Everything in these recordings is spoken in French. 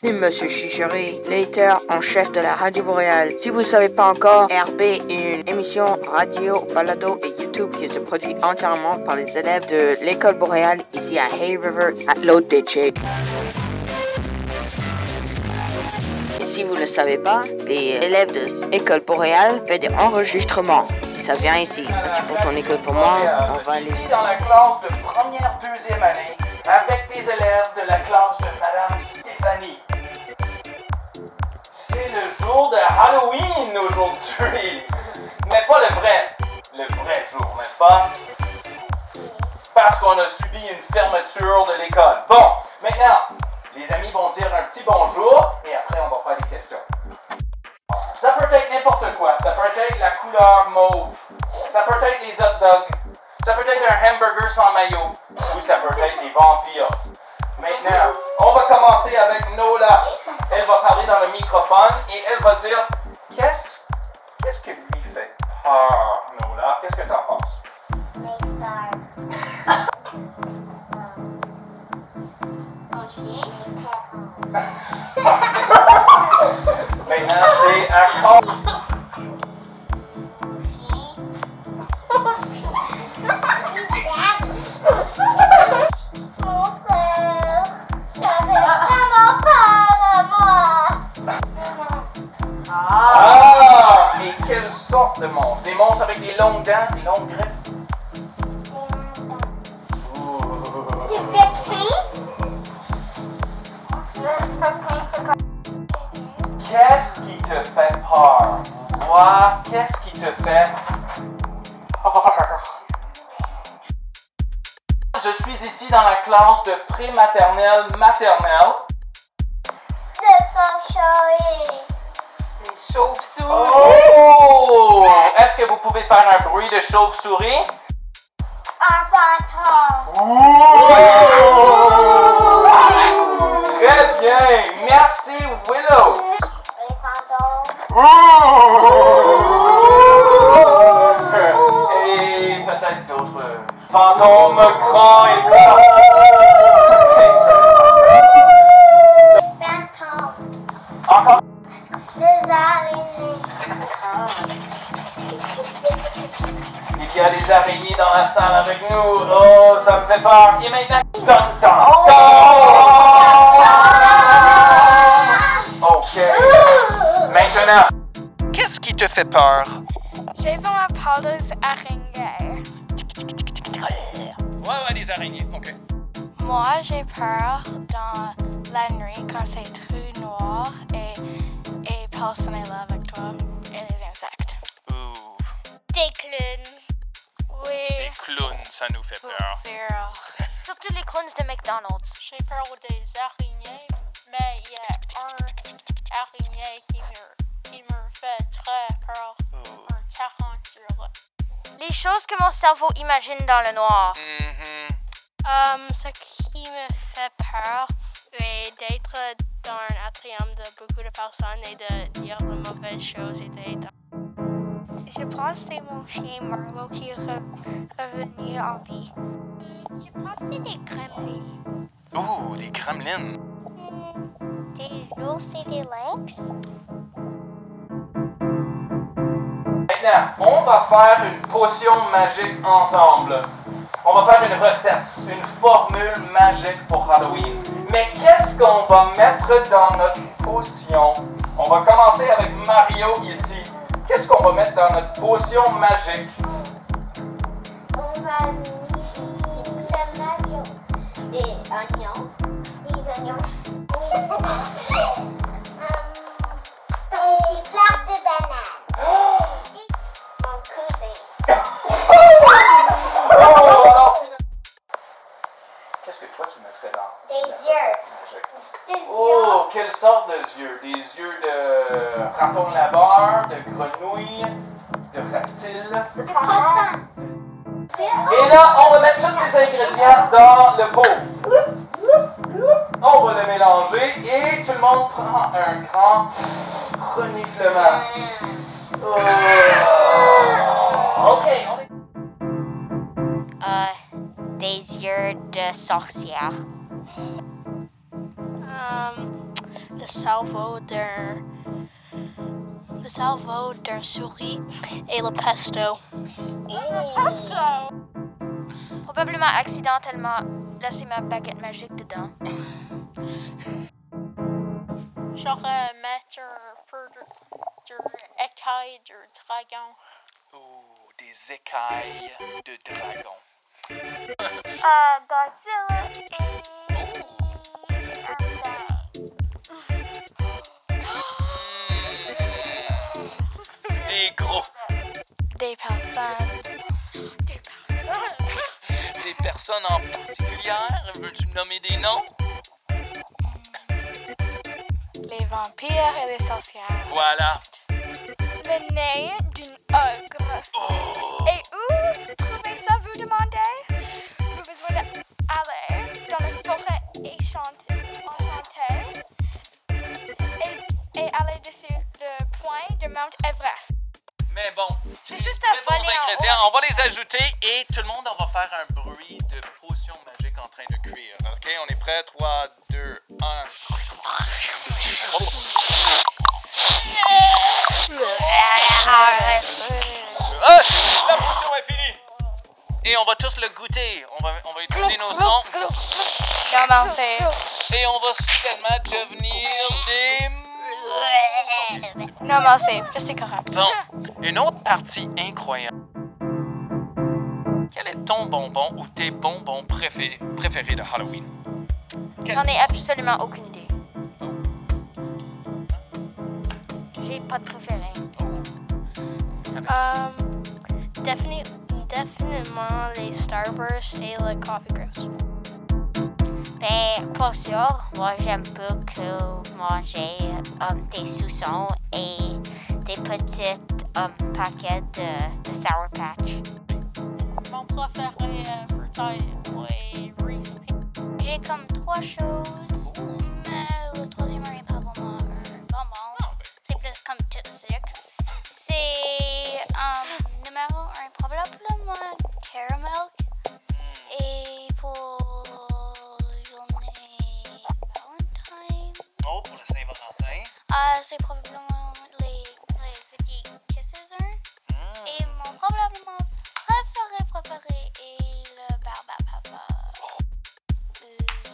C'est Monsieur Chichery, l'éditeur en chef de la Radio Boréale. Si vous ne savez pas encore, RB est une émission radio, balado et YouTube qui se produit entièrement par les élèves de l'école boréale ici à Hay River, à. Et si vous ne savez pas, les élèves de l'école boréale font des enregistrements. Ça vient ici. C'est pour ton école pour moi. On va aller. Ici dans la classe de première, deuxième année, avec des élèves de la classe de Madame Stéphanie. C'est le jour de Halloween aujourd'hui. Mais pas le vrai, le vrai jour, n'est-ce pas? Parce qu'on a subi une fermeture de l'école. Bon, maintenant, les amis vont dire un petit bonjour et après on va faire des questions. Ça peut être n'importe quoi. Ça peut être la couleur mauve. Ça peut être les hot dogs. Ça peut être un hamburger sans maillot. Ou ça peut être les vampires. Maintenant, et elle va dire qu'est-ce qu'est-ce que lui fait? Peur, Nola. Qu'est-ce que t'en classe de pré-maternelle maternelle. De s'enchaîner. Les chauves-souris. Oh! Est-ce que vous pouvez faire un bruit de chauve-souris? Un fantôme. Très bien! Merci, Willow! Les fantômes. Et peut-être d'autres fantômes grands et grands. Il y a des araignées dans la salle avec nous. Oh, ça me fait peur. Et maintenant, dun, dun, dun. Ok. Maintenant, qu'est-ce qui te fait peur? J'ai vraiment peur des araignées. Ouais, ouais, des araignées. Ok. Moi, j'ai peur dans la nuit quand c'est trop noir et, et personne est là avec toi Des clowns. Oui, des clowns, ça nous fait peur. Surtout les clowns de McDonald's. J'ai peur des araignées, mais il y a un araignée qui me, qui me fait très peur. Un tarentule. Les choses que mon cerveau imagine dans le noir. Mhm. Um, ce qui me fait peur est d'être dans un atrium de beaucoup de personnes et de dire de mauvaises choses et d'être Je pense que c'est mon chien Marlowe qui est re- revenu en vie. Je pense que c'est des gremlins. Ouh, des gremlins. Des ours et des lynx. Maintenant, on va faire une potion magique ensemble. On va faire une recette, une formule magique pour Halloween. Mais qu'est-ce qu'on va mettre dans notre potion? On va commencer avec Mario ici. Qu'est-ce qu'on va mettre dans notre potion magique? On va mettre. Des oignons. Des oignons. Oh, quelle sorte de yeux? Des yeux de raton laveur, de grenouille, de reptile. De. Et là, on va mettre tous ces ingrédients dans le pot. On va le mélanger et tout le monde prend un grand reniflement. Oh. Ok, on est... Euh, des yeux de sorcière. Um, cerveau d'un le cerveau d'un souris et le pesto. Oh! Probablement accidentellement laissé ma baguette magique dedans. J'aurais mettre un peu de, de écailles de dragon. Oh, des écailles de dragon. Uh, Godzilla et... Des personnes. Des personnes. Des personnes en particulier. Veux-tu me nommer des noms? Les vampires et les sorcières. Voilà. Le nez d'une ogre. Oh! Et où trouver ça, vous demandez? Vous besoin d'aller dans la forêt enchantée, enchantée et, et aller dessus le point de Mount Everest. Mais bon, très bons ingrédients. On va les ajouter et tout le monde, on va faire un bruit de potion magique en train de cuire. OK, on est prêt? 3, 2, 1. Ah! La potion est finie! Et on va tous le goûter. On va, on va utiliser nos sons. Commencez. Et on va soudainement devenir des... Non, mais c'est, c'est correct. Bon, une autre partie incroyable. Quel est ton bonbon ou tes bonbons préférés, préférés de Halloween? J'en ai absolument aucune idée. J'ai pas de préféré. Um, défini- définitivement les Starburst et le Coffee Crisp. Ben, pour sûr, moi j'aime beaucoup manger euh, des saucissons et des petits euh, paquets de, de Sour Patch. Mon préféré euh, J'ai comme trois choses, c'est probablement les, les petits kisses. hein. Mm. Et mon probablement préféré préféré est le Barbapapa.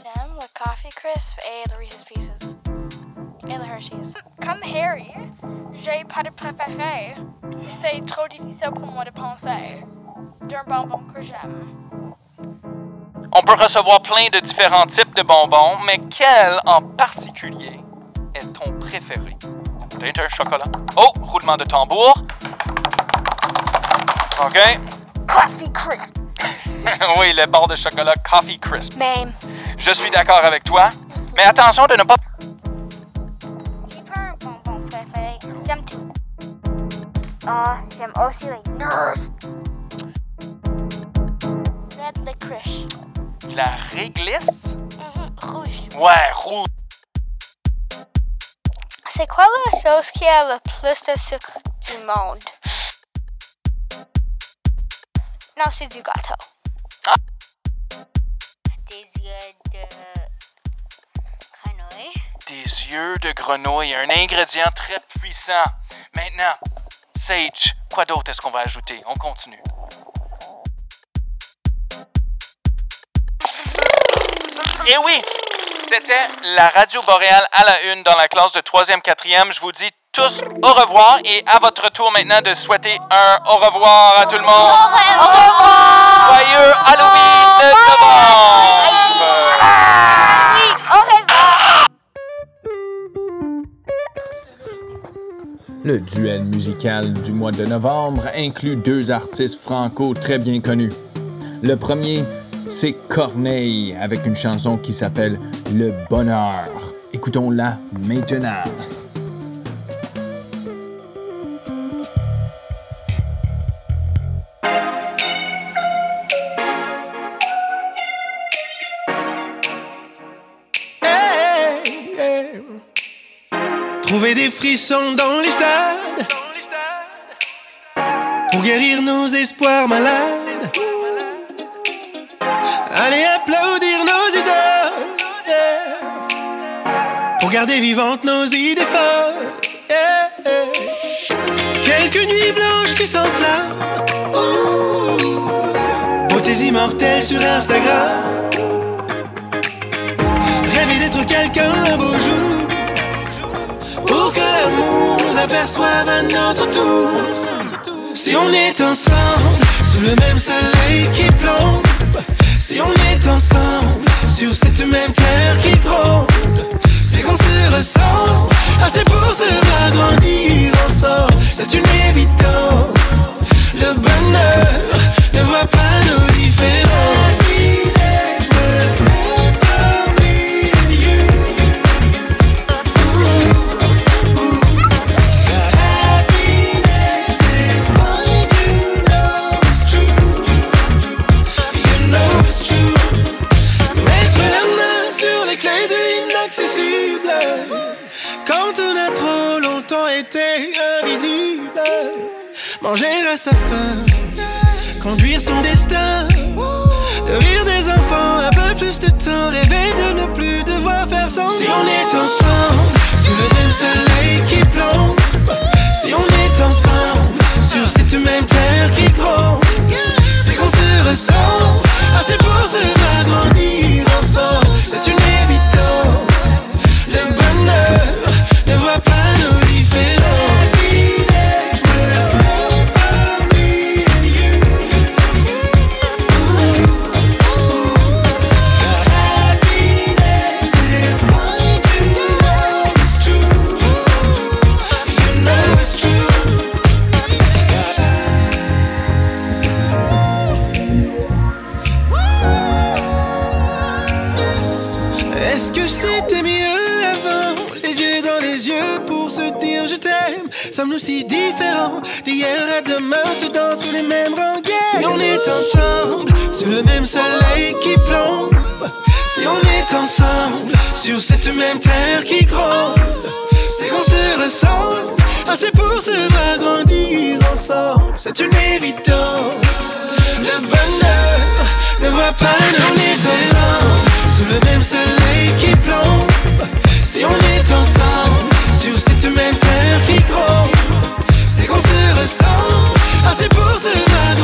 J'aime le Coffee Crisp et le Reese's Pieces. Et le Hershey's. Comme Harry, j'ai pas de préféré. C'est trop difficile pour moi de penser d'un bonbon que j'aime. On peut recevoir plein de différents types de bonbons, mais quel en particulier? Préféré? Peut-être un chocolat. Oh, roulement de tambour. OK. Coffee Crisp. oui, le bord de chocolat Coffee Crisp. Même. Je suis d'accord avec toi, mais attention de ne pas... J'ai pas un bonbon préféré. J'aime tout. Ah, j'aime aussi les nerfs. Red licorice. La réglisse? Mhm, Rouge. Ouais, rouge. C'est quoi la chose qui a le plus de sucre du monde? Non, c'est du gâteau. Des yeux de canoë. Des yeux de grenouille, un ingrédient très puissant. Maintenant, Sage, quoi d'autre est-ce qu'on va ajouter? On continue. Et oui, c'était la radio boréale à la une dans la classe de 3e, 4e. Je vous dis tous au revoir et à votre tour maintenant de souhaiter un au revoir à tout le monde. Au revoir! Joyeux Halloween novembre! Oui, au revoir! Le duel musical du mois de novembre inclut deux artistes franco très bien connus. Le premier, c'est Corneille avec une chanson qui s'appelle Le Bonheur. Écoutons-la maintenant. Trouver des frissons dans les stades pour guérir nos espoirs malades. Allez applaudir nos idoles pour garder vivantes nos idées folles. Quelques nuits blanches qui s'enflamment. Beautés immortelles sur Instagram. Rêver d'être quelqu'un un beau jour. Pour que l'amour nous aperçoive à notre tour. Si on est ensemble, sous le même soleil qui plombe. Si on est ensemble, sur cette même terre qui gronde. C'est qu'on se ressent, assez pour se faire grandir ensemble. C'est une évidence. Le bonheur ne voit pas nos différences. C'est une évidence. Le bonheur ne voit pas est ensemble Sous le même soleil qui plombe. Si on est ensemble Sur cette même terre qui gronde. C'est qu'on se ressemble. Assez pour se faire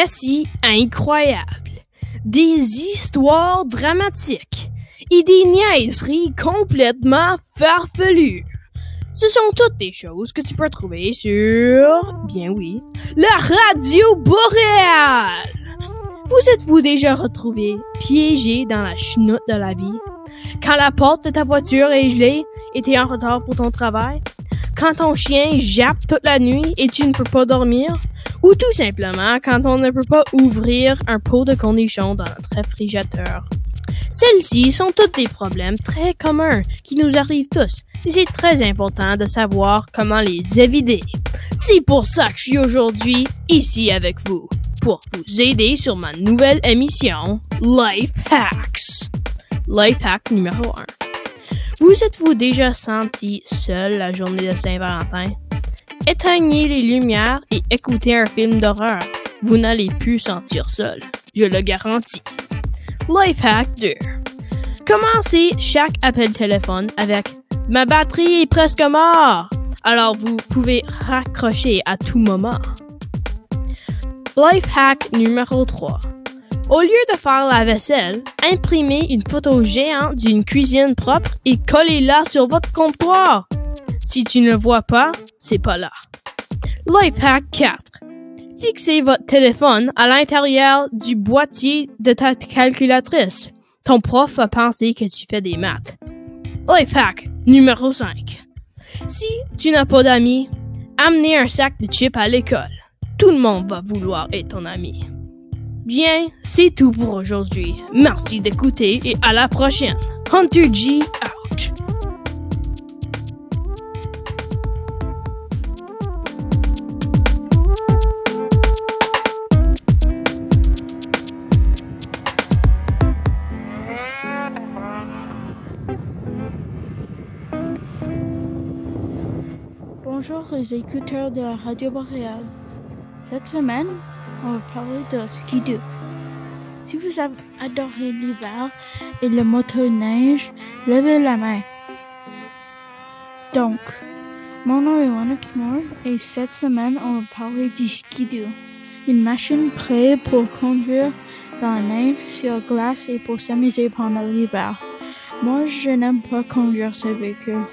récits incroyables, des histoires dramatiques et des niaiseries complètement farfelues. Ce sont toutes des choses que tu peux trouver sur, bien oui, la radio boréale. Vous êtes-vous déjà retrouvé piégé dans la chenoute de la vie? Quand la porte de ta voiture est gelée et t'es en retard pour ton travail? Quand ton chien jappe toute la nuit et tu ne peux pas dormir? Ou tout simplement quand on ne peut pas ouvrir un pot de cornichons dans notre réfrigérateur. Celles-ci sont toutes des problèmes très communs qui nous arrivent tous et c'est très important de savoir comment les éviter. C'est pour ça que je suis aujourd'hui ici avec vous pour vous aider sur ma nouvelle émission Life Hacks. Life Hack numéro 1. Vous êtes-vous déjà senti seul la journée de Saint-Valentin? Éteignez les lumières et écoutez un film d'horreur. Vous n'allez plus sentir seul. Je le garantis. Lifehack 2. Commencez chaque appel téléphone avec Ma batterie est presque morte. Alors vous pouvez raccrocher à tout moment. Lifehack numéro 3. Au lieu de faire la vaisselle, imprimez une photo géante d'une cuisine propre et collez-la sur votre comptoir. Si tu ne vois pas, c'est pas là. Lifehack 4. Fixez votre téléphone à l'intérieur du boîtier de ta calculatrice. ton prof va penser que tu fais des maths. Life hack numéro 5. Si tu n'as pas d'amis, amenez un sac de chips à l'école. Tout le monde va vouloir être ton ami. Bien, c'est tout pour aujourd'hui. Merci d'écouter et à la prochaine. Hunter G. Bonjour les écouteurs de la Radio Boréale. Cette semaine, on va parler de ski-doo. Si vous adoré l'hiver et le motoneige, levez la main. Donc, mon nom est Lennox Moore et cette semaine, on va parler du ski-doo. Une machine créée pour conduire dans la neige sur glace et pour s'amuser pendant l'hiver. Moi, je n'aime pas conduire ce véhicule.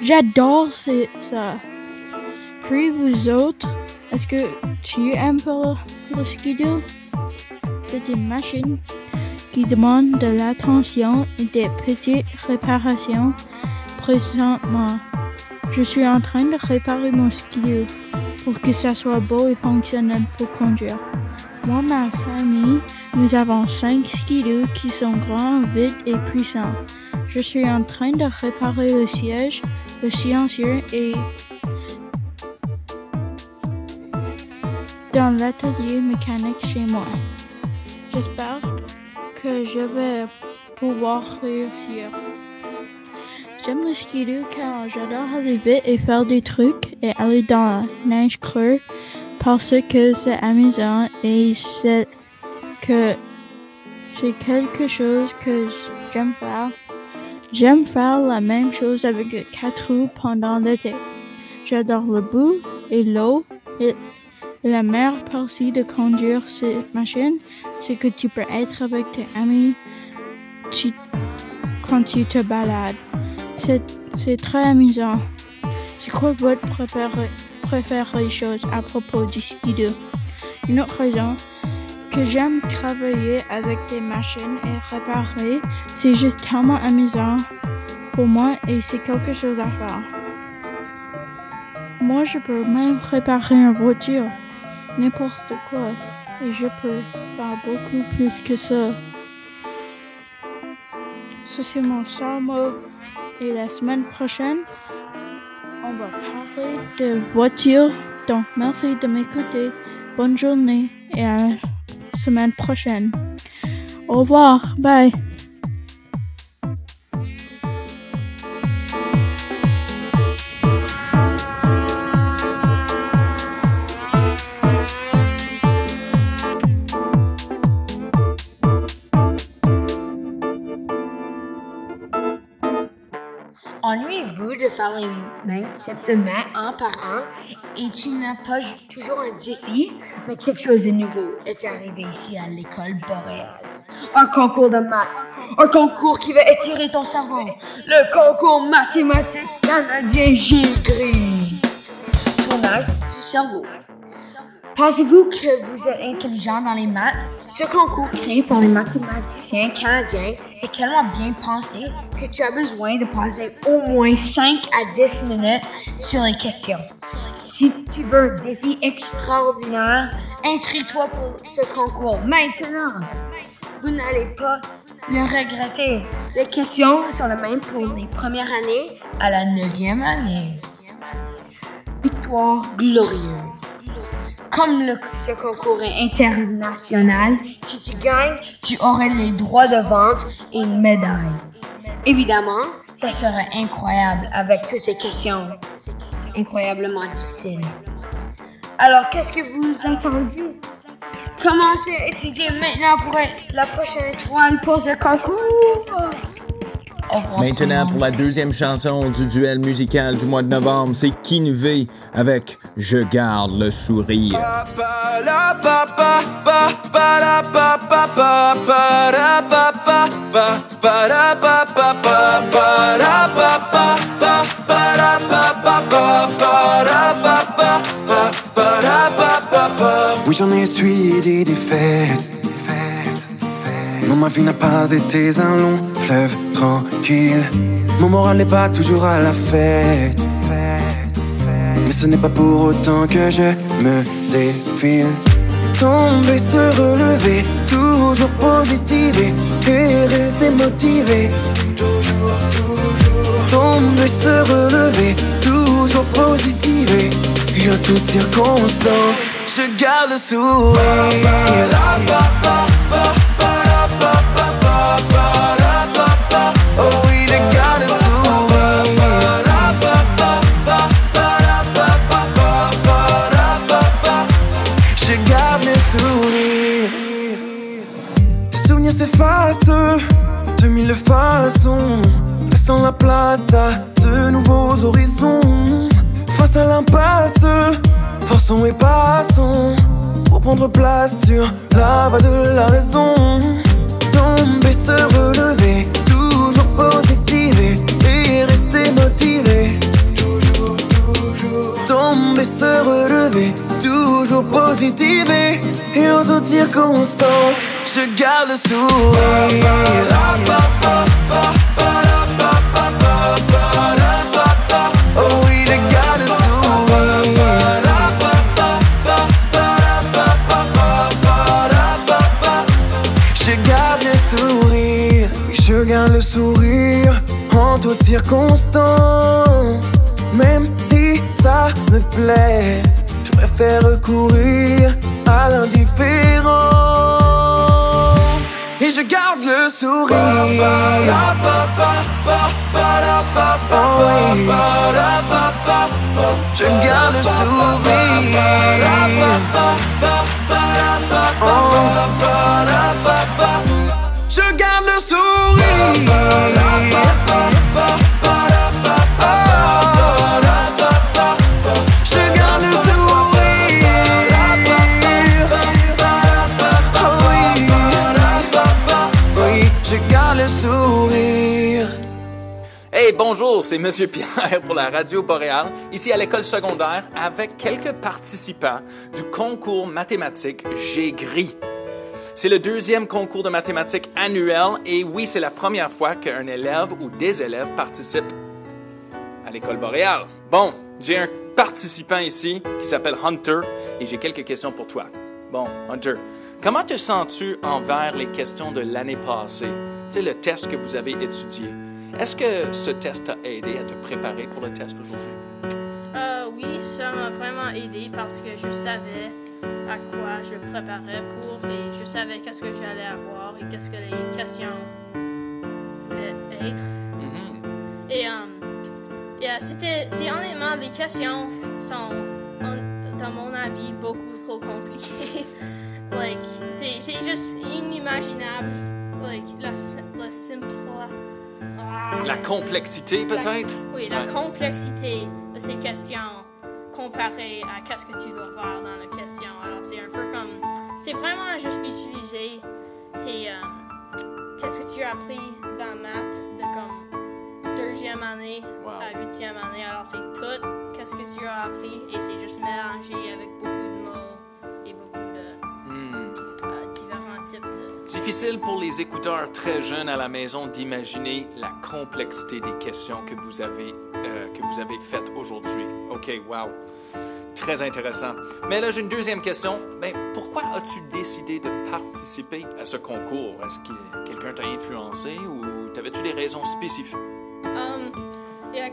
J'adore ça. Puis vous autres, est-ce que tu aimes faire le ski-doo? C'est une machine qui demande de l'attention et des petites réparations présentement. Je suis en train de réparer mon ski-doo pour que ça soit beau et fonctionnel pour conduire. Moi, ma famille, nous avons cinq ski-doo qui sont grands, vite et puissants. Je suis en train de réparer le siège, le silencieux et dans l'atelier mécanique chez moi. J'espère que je vais pouvoir réussir. J'aime le ski-doo car j'adore aller vite et faire des trucs et aller dans la neige creuse parce que c'est amusant et c'est que c'est quelque chose que j'aime faire. J'aime faire la même chose avec quatre roues pendant l'été. J'adore le bout et l'eau et la meilleure partie de conduire cette machine, c'est que tu peux être avec tes amis quand tu te balades. C'est, très amusant. C'est quoi votre préféré, préférée chose à propos du ski-doo? Une autre raison que j'aime travailler avec des machines et réparer, c'est juste tellement amusant pour moi et c'est quelque chose à faire. Moi, je peux même réparer une voiture, n'importe quoi, et je peux faire beaucoup plus que ça. Ça, c'est mon mot. Et la semaine prochaine, on va parler de voitures. Donc, merci de m'écouter. Bonne journée et à la semaine prochaine. Au revoir. Bye. Les mains un par un et tu n'as pas toujours un défi, mais quelque chose de nouveau est arrivé ici à l'école boréale. Un concours de maths, un concours qui va étirer ton cerveau, le concours mathématique canadien G-Gris. Tournage du cerveau. Pensez-vous que vous êtes intelligent dans les maths? Ce concours créé par les mathématiciens canadiens est tellement bien pensé que tu as besoin de passer au moins 5 à 10 minutes sur les questions. Si tu veux un défi extraordinaire, inscris-toi pour ce concours maintenant. Vous n'allez pas le regretter. Les questions sont les mêmes pour les premières années à la neuvième année. Victoire glorieuse. Comme ce concours est international, si tu gagnes, tu aurais les droits de vente et une médaille. Évidemment, ça serait incroyable avec toutes ces questions incroyablement difficiles. Alors, qu'est-ce que vous attendez? Commencez à étudier maintenant pour être la prochaine étoile pour ce concours? Maintenant, pour la deuxième chanson du duel musical du mois de novembre, c'est Kinvé avec Je garde le sourire. Oui, j'en ai essuyé des défaites. Ma vie n'a pas été un long fleuve tranquille. Mon moral n'est pas toujours à la fête. Mais ce n'est pas pour autant que je me défile. Tomber, se relever, toujours positiver et rester motivé. Toujours, toujours. Tomber, se relever, toujours positiver. Et en toutes circonstances, je garde le sourire. Façons, laissant la place à de nouveaux horizons. Face à l'impasse, forçons et passons pour prendre place sur la voie de la raison. Tomber, se relever, toujours positiver et rester motivé. Toujours, toujours. Tomber, se relever, positiver et en toutes circonstances, je garde le sourire. Bonjour, c'est Monsieur Pierre pour la Radio Boréale, ici à l'école secondaire, avec quelques participants du concours mathématique J'ai gris. C'est le deuxième concours de mathématiques annuel et oui, c'est la première fois qu'un élève ou des élèves participent à l'école boréale. Bon, j'ai un participant ici qui s'appelle Hunter et j'ai quelques questions pour toi. Bon, Hunter, comment te sens-tu envers les questions de l'année passée? Sais, le test que vous avez étudié. Est-ce que ce test t'a aidé à te préparer pour le test aujourd'hui? Euh, oui, ça m'a vraiment aidé parce que je savais à quoi je préparais pour et je savais qu'est-ce que j'allais avoir et qu'est-ce que les questions voulaient être. Et, euh, et, euh, c'était, c'est honnêtement, les questions sont, en- dans mon avis, beaucoup trop compliquées. like, c'est, c'est juste inimaginable. Like, la, la simple. La complexité, peut-être? oui, la Ouais. complexité de ces questions comparée à qu'est-ce que tu dois faire dans la question. Alors, c'est un peu comme. C'est vraiment juste utiliser tes. euh, qu'est-ce que tu as appris dans maths de comme deuxième année à huitième année. Alors, c'est tout qu'est-ce que tu as appris et c'est juste mélangé avec beaucoup de mots et beaucoup Difficile pour les écouteurs très jeunes à la maison d'imaginer la complexité des questions que vous avez, euh, que vous avez faites aujourd'hui. OK, wow. Très intéressant. Mais là, j'ai une deuxième question. Ben, pourquoi as-tu décidé de participer à ce concours? Est-ce que quelqu'un t'a influencé ou t'avais-tu des raisons spécifiques? Um,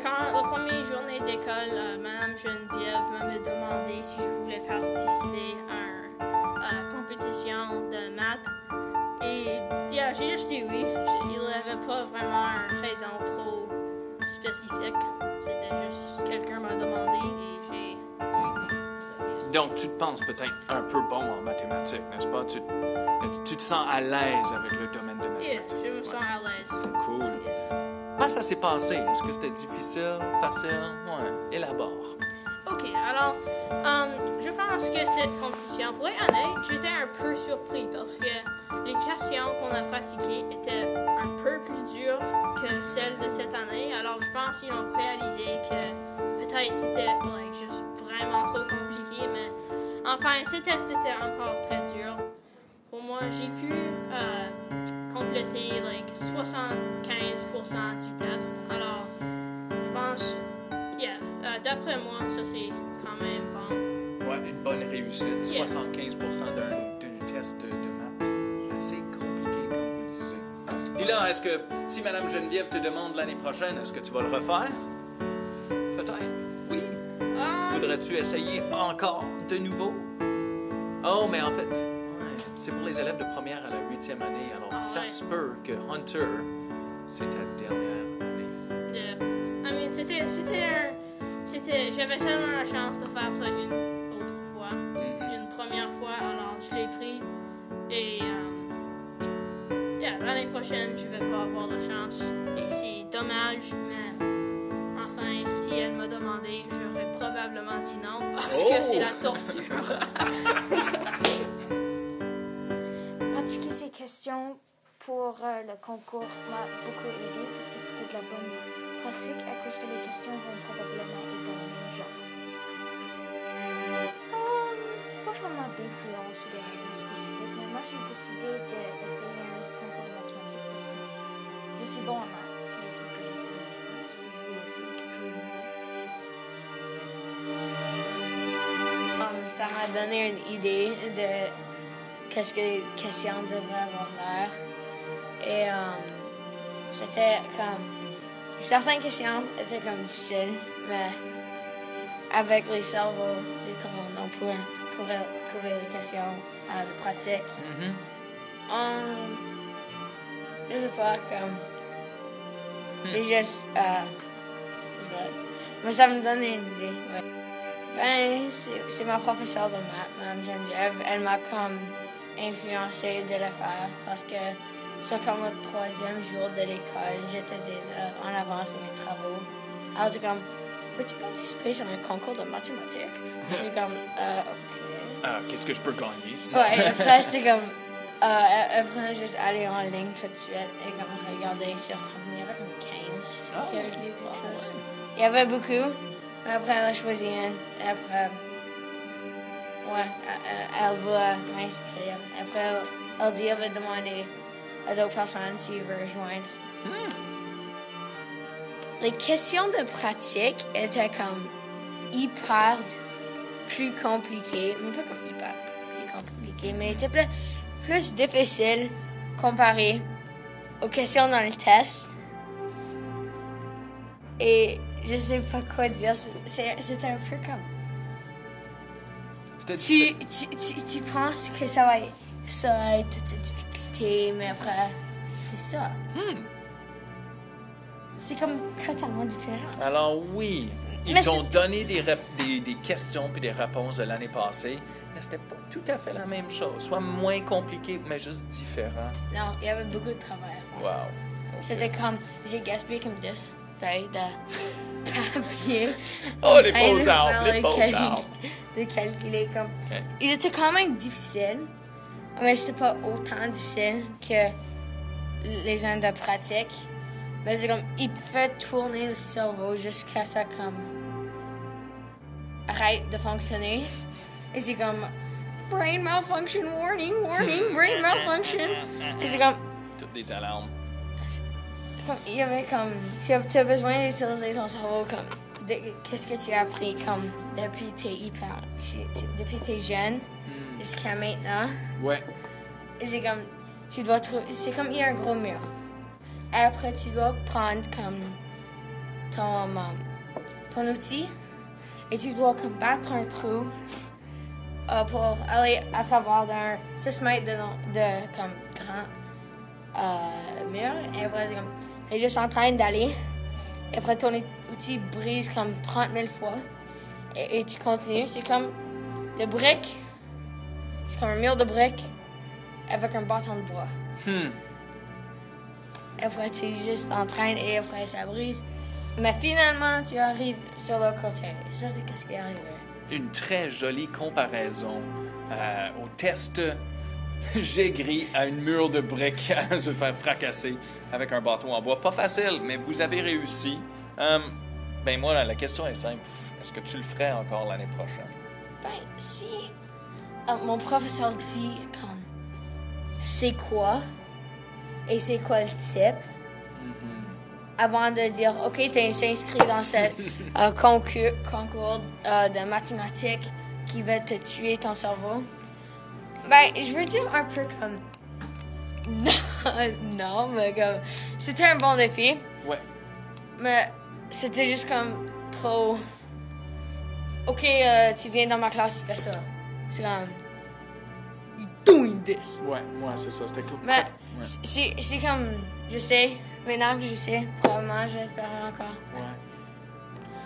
quand la première journée d'école, euh, Madame Geneviève m'avait demandé si je voulais participer à une compétition de maths. Et yeah, j'ai juste dit oui. Il n'y avait pas vraiment une raison trop spécifique. C'était juste quelqu'un m'a demandé et j'ai dit oui. Donc, tu te penses peut-être un peu bon en mathématiques, n'est-ce pas? Tu, tu te sens à l'aise avec le domaine de Yeah, mathématiques. je me sens à l'aise. Cool. Comment ça s'est passé? Est-ce que c'était difficile, facile? Ouais, élabore. Ok, alors, um, je pense que cette compétition, pour être honnête, j'étais un peu surpris parce que les questions qu'on a pratiquées étaient un peu plus dures que celles de cette année. Alors, je pense qu'ils ont réalisé que peut-être c'était like, juste vraiment trop compliqué, mais enfin, ce test était encore très dur. Pour moi, j'ai pu euh, complété like 75% du test. Alors, je pense, yeah, d'après moi, ça c'est quand même bon. Ouais, une bonne réussite. Yeah. 75 d'un d'un test de, maths. Assez compliqué, comme vous disiez. Puis là, est-ce que si Madame Geneviève te demande l'année prochaine, est-ce que tu vas le refaire? Peut-être. Oui. Ah, Voudrais-tu essayer encore de nouveau? Oh, mais en fait, ouais, c'est pour les élèves de première à la huitième année. Alors, Ah ça ouais. se peut que Hunter, c'est ta dernière année. yeah. I mean, c'était, c'était un, j'avais seulement la chance de faire ça une autre fois, une première fois, alors je l'ai pris. Et, euh, yeah, l'année prochaine, je vais pas avoir la chance. Et c'est dommage, mais enfin, si elle m'a demandé, j'aurais probablement dit non parce Oh! que c'est la torture. Pratiquer ces questions pour euh, le concours m'a beaucoup aidé parce que c'était de la bonne pratique à cause que les questions vont probablement même genre. Euh, pas ou des raisons spécifiques, moi j'ai décidé d'essayer un concours de mathématiques parce que je suis bon en maths. Je trouve que je suis. Um, ça m'a donné une idée de qu'est-ce que les questions devraient avoir l'air. Et um, c'était comme... Certaines questions étaient comme difficiles, mais avec les cerveaux, les on pourrait, pourrait trouver les questions euh, de pratique. Um, je sais pas, comme... Et juste... Euh. Mais ça me donne une idée, ouais. Ben, c'est ma professeure de maths, Mme Geneviève. Elle m'a comme influencé de le faire parce que c'est comme le troisième jour de l'école, j'étais déjà en avance de mes travaux. Alors, comme, peux-tu participer? Sur un concours de mathématiques? Je suis comme, euh, ok. Ah, qu'est-ce que je peux gagner? Ouais, après, c'est comme, euh, après, juste aller en ligne tout de suite et comme regarder sur, comme, il y avait comme 15 Ah, qui avaient dit quelque ah, chose. Il y avait beaucoup. Après, elle a choisi une. Après, ouais, elle, elle va m'inscrire. Après, elle, elle dit, elle va demander à d'autres personnes s'ils veulent rejoindre. Les questions de pratique étaient comme hyper plus compliquées. Mais pas comme hyper plus compliquées, mais étaient plus, plus difficiles comparé aux questions dans le test. Et je sais pas quoi dire. C'est c'est un peu comme. Tu, tu, tu, tu penses que ça va être ça va être toute cette difficulté, mais après, c'est ça. Hmm. C'est comme totalement différent. Alors oui, ils Mais c'est- donné des, des, des questions puis des réponses de l'année passée, mais c'était pas tout à fait la même chose. Soit moins compliqué, mais juste différent. Non, il y avait beaucoup de travail à faire. Wow. C'était comme, j'ai gaspillé comme 10 feuilles de papier. Oh, les beaux arbres, les le beaux arbres. De calculer comme. Ok. Il était quand même difficile, mais c'était pas autant difficile que les gens de pratique. Mais c'est comme, il te fait tourner le cerveau jusqu'à ça comme. Arrête de fonctionner. Et c'est comme. Brain malfunction, warning, warning, brain malfunction. Et c'est comme. Toutes des alarmes. Comme, Il y avait comme. Tu as, tu as besoin d'utiliser ton cerveau comme. Qu'est-ce que tu as appris comme depuis tes hyper. depuis tes jeunes jusqu'à maintenant. Ouais. Et c'est comme. Tu dois trouver. C'est comme il y a un gros mur. Après, tu dois prendre comme. ton. ton outil. Et tu dois comme battre un trou. euh, pour aller à travers d'un 6 mètres de, de comme grand euh, mur. Et après, c'est comme. T'es juste en train d'aller. Et après, ton outil brise comme 30 000 fois. Et, tu continues. C'est comme le brick. C'est comme un mur de briques avec un bâton de bois. Hmm. Tu es juste en train et après, ça brise. Mais finalement, tu arrives sur le côté. Ça, c'est qu'est-ce qui est arrivé. Une très jolie comparaison euh, au test j'ai gris à une mur de briques à se faire fracasser avec un bâton en bois. Pas facile, mais vous avez réussi. Euh, ben moi, la question est simple. Est-ce que tu le ferais encore l'année prochaine? Ben, si euh, mon professeur dit comme c'est quoi? Et c'est quoi le type? Avant de dire, OK, tu inscrit dans ce euh, concours, concours euh, de mathématiques qui va te tuer ton cerveau. Ben, je veux dire un peu comme. non, mais comme. C'était un bon défi. Ouais. Mais c'était juste comme trop. Ok, euh, tu viens dans ma classe, tu fais ça. C'est comme. You doing this. Ouais, ouais, c'est ça. C'était cool. Mais Ouais. c'est c'est comme. Je sais, maintenant que je sais, probablement je vais le faire encore. Ouais.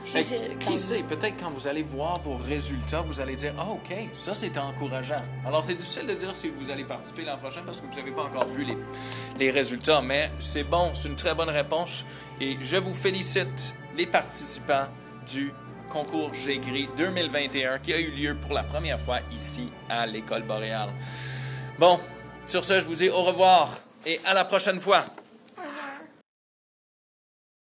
C'est qui comme- sait, peut-être quand vous allez voir vos résultats, vous allez dire Ah, OK, ça c'est encourageant. Alors, c'est difficile de dire si vous allez participer l'an prochain parce que vous n'avez pas encore vu les, les résultats, mais c'est bon, c'est une très bonne réponse. Et je vous félicite, les participants du concours gris 2021 qui a eu lieu pour la première fois ici à l'École boréale. Bon, sur ce, je vous dis au revoir et à la prochaine fois.